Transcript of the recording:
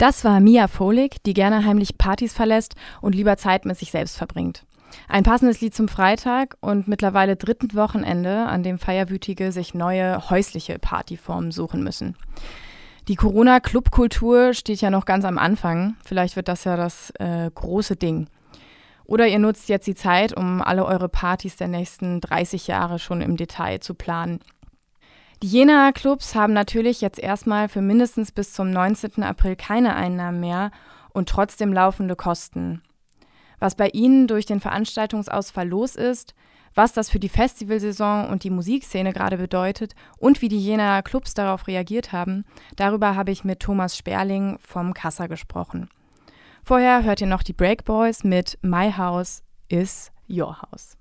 Das war Mia Folik, die gerne heimlich Partys verlässt und lieber Zeit mit sich selbst verbringt. Ein passendes Lied zum Freitag und mittlerweile dritten Wochenende, an dem Feierwütige sich neue häusliche Partyformen suchen müssen. Die Corona-Clubkultur steht ja noch ganz am Anfang. Vielleicht wird das ja das äh, große Ding. Oder ihr nutzt jetzt die Zeit, um alle eure Partys der nächsten 30 Jahre schon im Detail zu planen. Die Jena Clubs haben natürlich jetzt erstmal für mindestens bis zum 19. April keine Einnahmen mehr und trotzdem laufende Kosten. Was bei ihnen durch den Veranstaltungsausfall los ist, was das für die Festivalsaison und die Musikszene gerade bedeutet und wie die Jena Clubs darauf reagiert haben, darüber habe ich mit Thomas Sperling vom Kassa gesprochen. Vorher hört ihr noch die Break Boys mit My House is Your House.